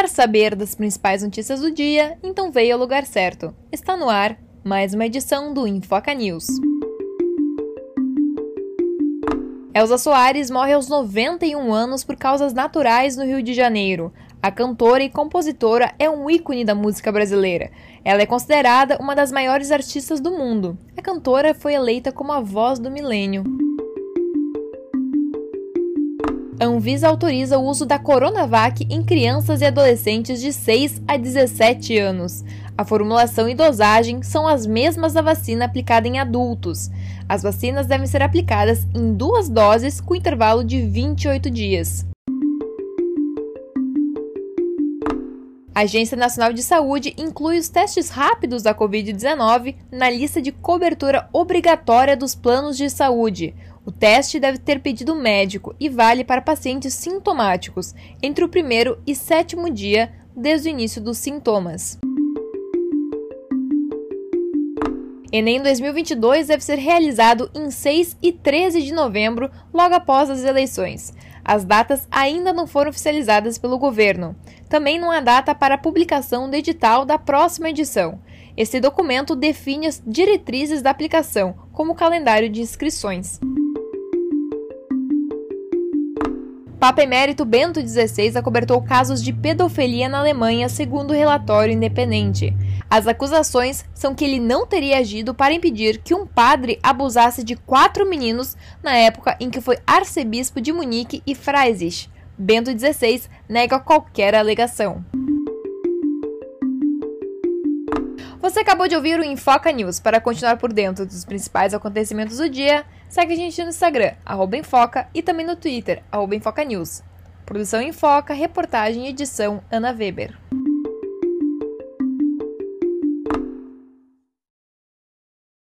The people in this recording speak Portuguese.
Quer saber das principais notícias do dia? Então veio ao lugar certo. Está no ar mais uma edição do Infoca News. Elza Soares morre aos 91 anos por causas naturais no Rio de Janeiro. A cantora e compositora é um ícone da música brasileira. Ela é considerada uma das maiores artistas do mundo. A cantora foi eleita como a voz do milênio. Anvisa autoriza o uso da Coronavac em crianças e adolescentes de 6 a 17 anos. A formulação e dosagem são as mesmas da vacina aplicada em adultos. As vacinas devem ser aplicadas em duas doses com intervalo de 28 dias. A Agência Nacional de Saúde inclui os testes rápidos da Covid-19 na lista de cobertura obrigatória dos planos de saúde. O teste deve ter pedido médico e vale para pacientes sintomáticos entre o primeiro e sétimo dia desde o início dos sintomas. Enem 2022 deve ser realizado em 6 e 13 de novembro, logo após as eleições. As datas ainda não foram oficializadas pelo governo. Também não há data para a publicação do edital da próxima edição. Esse documento define as diretrizes da aplicação, como o calendário de inscrições. Papa Emérito Bento XVI acobertou casos de pedofilia na Alemanha, segundo o relatório independente. As acusações são que ele não teria agido para impedir que um padre abusasse de quatro meninos na época em que foi arcebispo de Munique e Freisich. Bento XVI nega qualquer alegação. Você acabou de ouvir o Infoca News. Para continuar por dentro dos principais acontecimentos do dia, segue a gente no Instagram, Infoca, e também no Twitter, Infoca News. Produção Infoca, reportagem e edição Ana Weber.